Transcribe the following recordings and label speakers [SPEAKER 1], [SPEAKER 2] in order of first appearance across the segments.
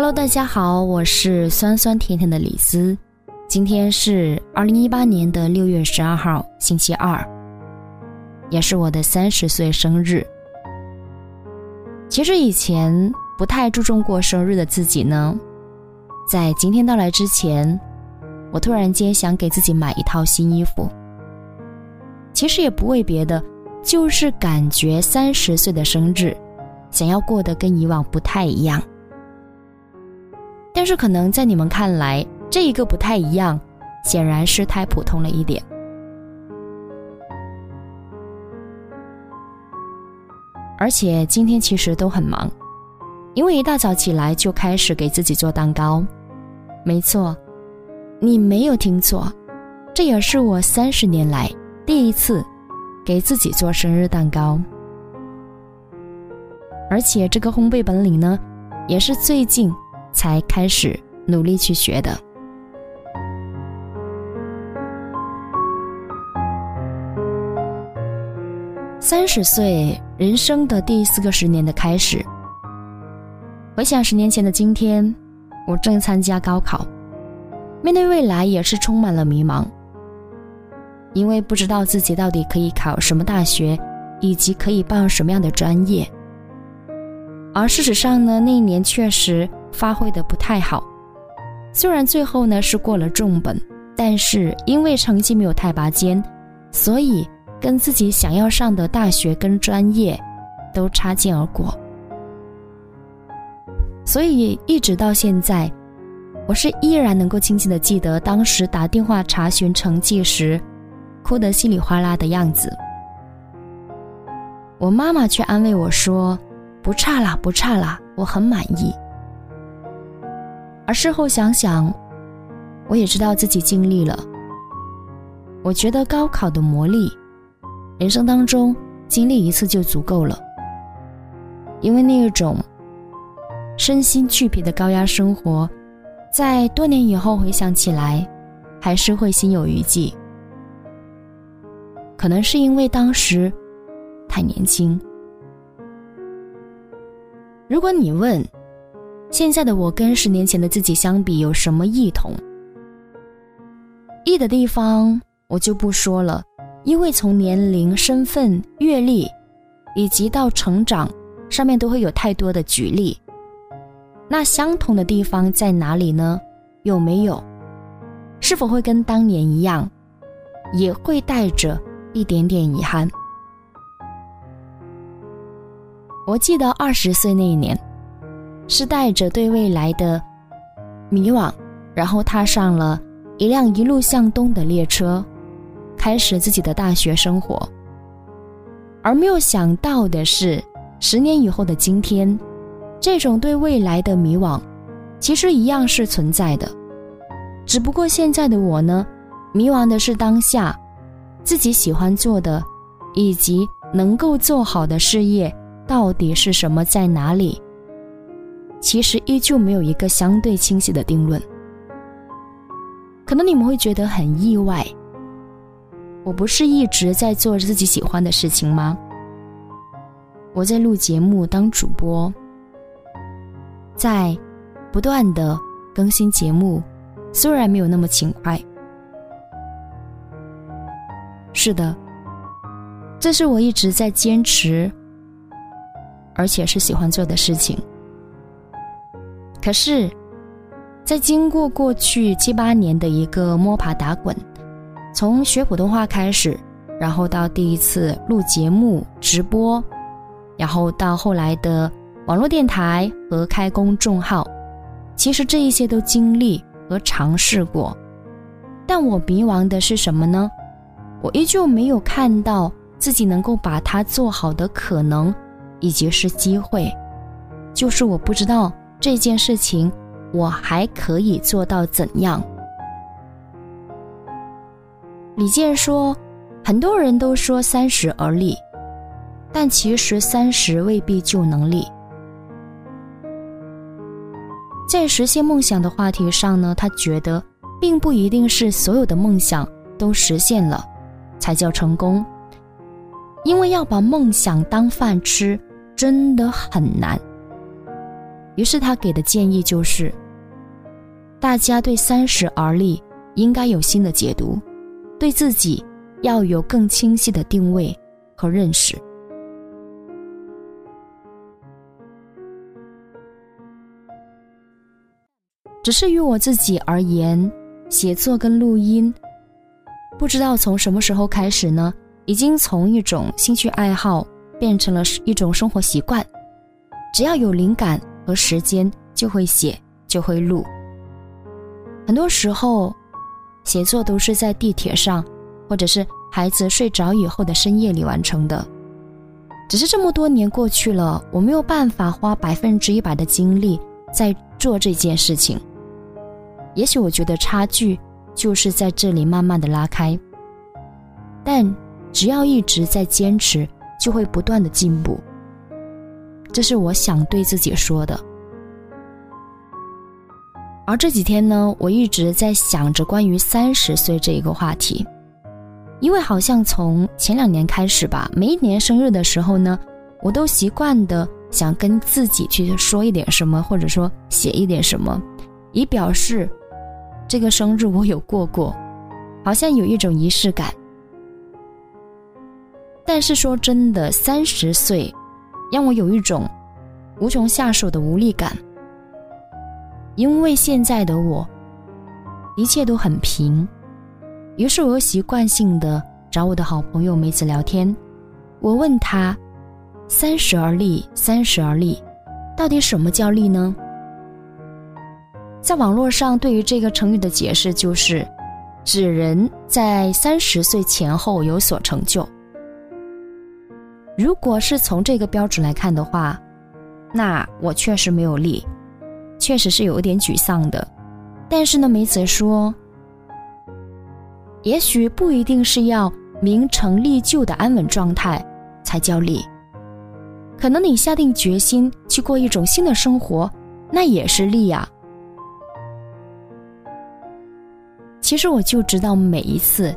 [SPEAKER 1] Hello，大家好，我是酸酸甜甜的李斯。今天是二零一八年的六月十二号，星期二，也是我的三十岁生日。其实以前不太注重过生日的自己呢，在今天到来之前，我突然间想给自己买一套新衣服。其实也不为别的，就是感觉三十岁的生日，想要过得跟以往不太一样。但是可能在你们看来，这一个不太一样，显然是太普通了一点。而且今天其实都很忙，因为一大早起来就开始给自己做蛋糕。没错，你没有听错，这也是我三十年来第一次给自己做生日蛋糕。而且这个烘焙本领呢，也是最近。才开始努力去学的。三十岁，人生的第四个十年的开始。回想十年前的今天，我正参加高考，面对未来也是充满了迷茫，因为不知道自己到底可以考什么大学，以及可以报什么样的专业。而事实上呢，那一年确实。发挥的不太好，虽然最后呢是过了重本，但是因为成绩没有太拔尖，所以跟自己想要上的大学跟专业都擦肩而过。所以一直到现在，我是依然能够清晰的记得当时打电话查询成绩时，哭得稀里哗啦的样子。我妈妈却安慰我说：“不差啦，不差啦，我很满意。”而事后想想，我也知道自己尽力了。我觉得高考的磨砺，人生当中经历一次就足够了。因为那一种身心俱疲的高压生活，在多年以后回想起来，还是会心有余悸。可能是因为当时太年轻。如果你问，现在的我跟十年前的自己相比有什么异同？异的地方我就不说了，因为从年龄、身份、阅历，以及到成长上面都会有太多的举例。那相同的地方在哪里呢？有没有？是否会跟当年一样，也会带着一点点遗憾？我记得二十岁那一年。是带着对未来的迷惘，然后踏上了一辆一路向东的列车，开始自己的大学生活。而没有想到的是，十年以后的今天，这种对未来的迷惘，其实一样是存在的。只不过现在的我呢，迷惘的是当下自己喜欢做的，以及能够做好的事业到底是什么，在哪里。其实依旧没有一个相对清晰的定论。可能你们会觉得很意外，我不是一直在做自己喜欢的事情吗？我在录节目当主播，在不断的更新节目，虽然没有那么勤快。是的，这是我一直在坚持，而且是喜欢做的事情。可是，在经过过去七八年的一个摸爬打滚，从学普通话开始，然后到第一次录节目直播，然后到后来的网络电台和开公众号，其实这一些都经历和尝试过，但我迷茫的是什么呢？我依旧没有看到自己能够把它做好的可能，以及是机会，就是我不知道。这件事情，我还可以做到怎样？李健说：“很多人都说三十而立，但其实三十未必就能立。”在实现梦想的话题上呢，他觉得并不一定是所有的梦想都实现了才叫成功，因为要把梦想当饭吃，真的很难。于是他给的建议就是：大家对三十而立应该有新的解读，对自己要有更清晰的定位和认识。只是于我自己而言，写作跟录音，不知道从什么时候开始呢，已经从一种兴趣爱好变成了一种生活习惯。只要有灵感和时间，就会写，就会录。很多时候，写作都是在地铁上，或者是孩子睡着以后的深夜里完成的。只是这么多年过去了，我没有办法花百分之一百的精力在做这件事情。也许我觉得差距就是在这里慢慢的拉开，但只要一直在坚持，就会不断的进步。这是我想对自己说的。而这几天呢，我一直在想着关于三十岁这一个话题，因为好像从前两年开始吧，每一年生日的时候呢，我都习惯的想跟自己去说一点什么，或者说写一点什么，以表示。这个生日我有过过，好像有一种仪式感。但是说真的，三十岁让我有一种无从下手的无力感，因为现在的我一切都很平。于是我又习惯性的找我的好朋友梅子聊天，我问他：“三十而立，三十而立，到底什么叫立呢？”在网络上，对于这个成语的解释就是，指人在三十岁前后有所成就。如果是从这个标准来看的话，那我确实没有力，确实是有一点沮丧的。但是呢，梅子说，也许不一定是要名成利就的安稳状态才叫力，可能你下定决心去过一种新的生活，那也是力呀。其实我就知道，每一次，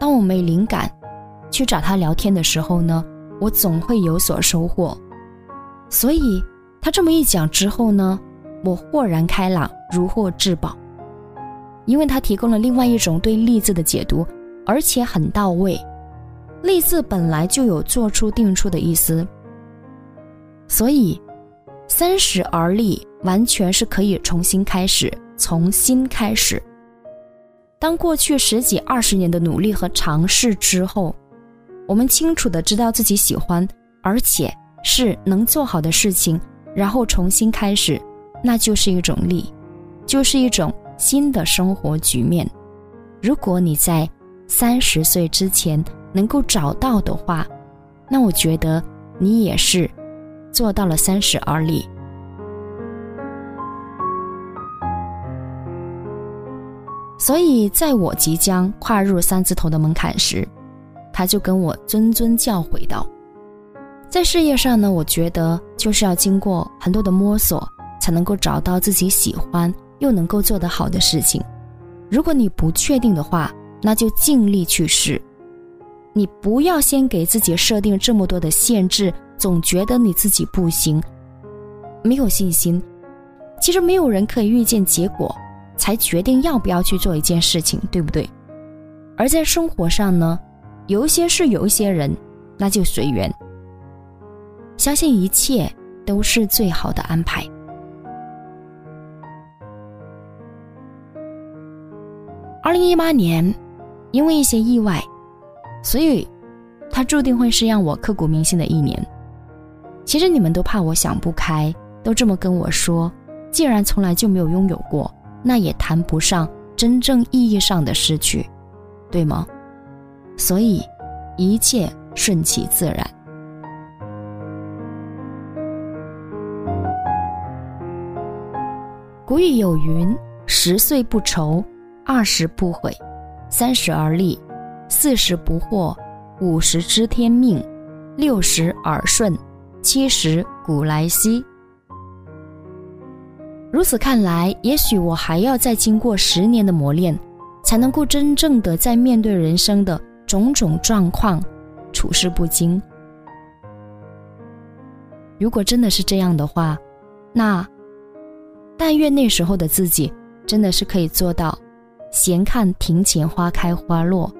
[SPEAKER 1] 当我没灵感去找他聊天的时候呢，我总会有所收获。所以他这么一讲之后呢，我豁然开朗，如获至宝。因为他提供了另外一种对“立”字的解读，而且很到位。“立”字本来就有做出定出的意思，所以三十而立完全是可以重新开始，从新开始。当过去十几二十年的努力和尝试之后，我们清楚的知道自己喜欢，而且是能做好的事情，然后重新开始，那就是一种力，就是一种新的生活局面。如果你在三十岁之前能够找到的话，那我觉得你也是做到了三十而立。所以，在我即将跨入三字头的门槛时，他就跟我谆谆教诲道：“在事业上呢，我觉得就是要经过很多的摸索，才能够找到自己喜欢又能够做得好的事情。如果你不确定的话，那就尽力去试。你不要先给自己设定这么多的限制，总觉得你自己不行，没有信心。其实没有人可以预见结果。”才决定要不要去做一件事情，对不对？而在生活上呢，有一些事，有一些人，那就随缘。相信一切都是最好的安排。二零一八年，因为一些意外，所以它注定会是让我刻骨铭心的一年。其实你们都怕我想不开，都这么跟我说，既然从来就没有拥有过。那也谈不上真正意义上的失去，对吗？所以，一切顺其自然。古语有云：“十岁不愁，二十不悔，三十而立，四十不惑，五十知天命，六十耳顺，七十古来稀。”如此看来，也许我还要再经过十年的磨练，才能够真正的在面对人生的种种状况，处事不惊。如果真的是这样的话，那但愿那时候的自己真的是可以做到，闲看庭前花开花落，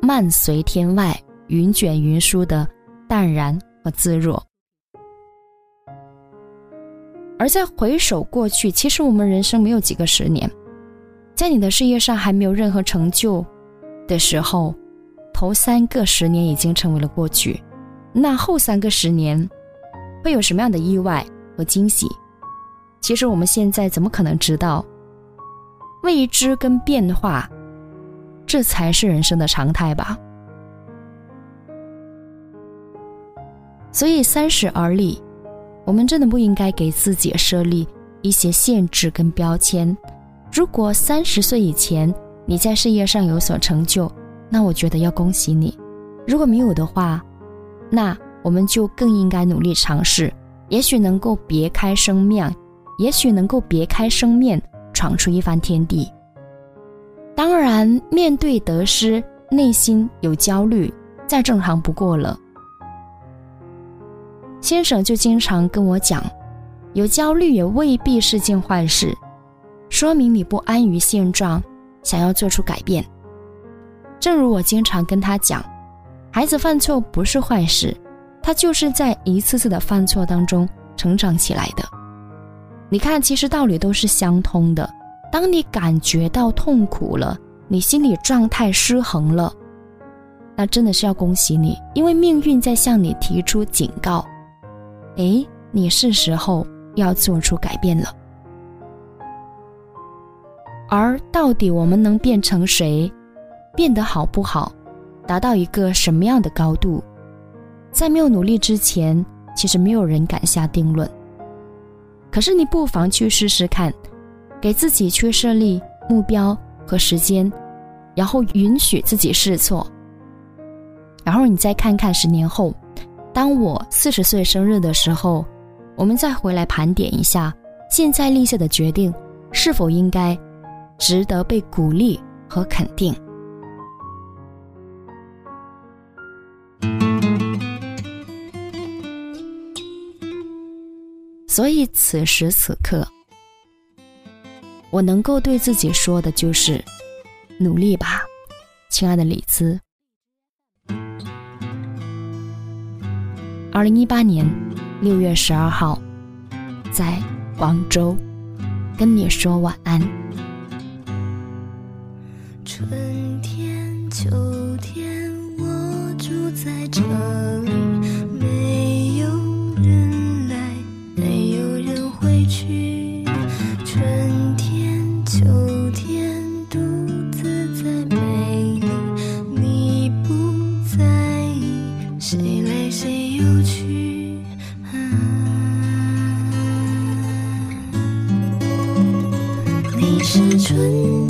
[SPEAKER 1] 漫随天外云卷云舒的淡然和自若。而在回首过去，其实我们人生没有几个十年，在你的事业上还没有任何成就的时候，头三个十年已经成为了过去，那后三个十年会有什么样的意外和惊喜？其实我们现在怎么可能知道？未知跟变化，这才是人生的常态吧。所以三十而立。我们真的不应该给自己设立一些限制跟标签。如果三十岁以前你在事业上有所成就，那我觉得要恭喜你；如果没有的话，那我们就更应该努力尝试，也许能够别开生面，也许能够别开生面，闯出一番天地。当然，面对得失，内心有焦虑，再正常不过了。先生就经常跟我讲，有焦虑也未必是件坏事，说明你不安于现状，想要做出改变。正如我经常跟他讲，孩子犯错不是坏事，他就是在一次次的犯错当中成长起来的。你看，其实道理都是相通的。当你感觉到痛苦了，你心理状态失衡了，那真的是要恭喜你，因为命运在向你提出警告。哎，你是时候要做出改变了。而到底我们能变成谁，变得好不好，达到一个什么样的高度，在没有努力之前，其实没有人敢下定论。可是你不妨去试试看，给自己去设立目标和时间，然后允许自己试错，然后你再看看十年后。当我四十岁生日的时候，我们再回来盘点一下，现在立下的决定是否应该值得被鼓励和肯定。所以此时此刻，我能够对自己说的就是：努力吧，亲爱的李兹。二零一八年六月十二号，在广州，跟你说晚安。
[SPEAKER 2] 春天、秋天，我住在这里，是春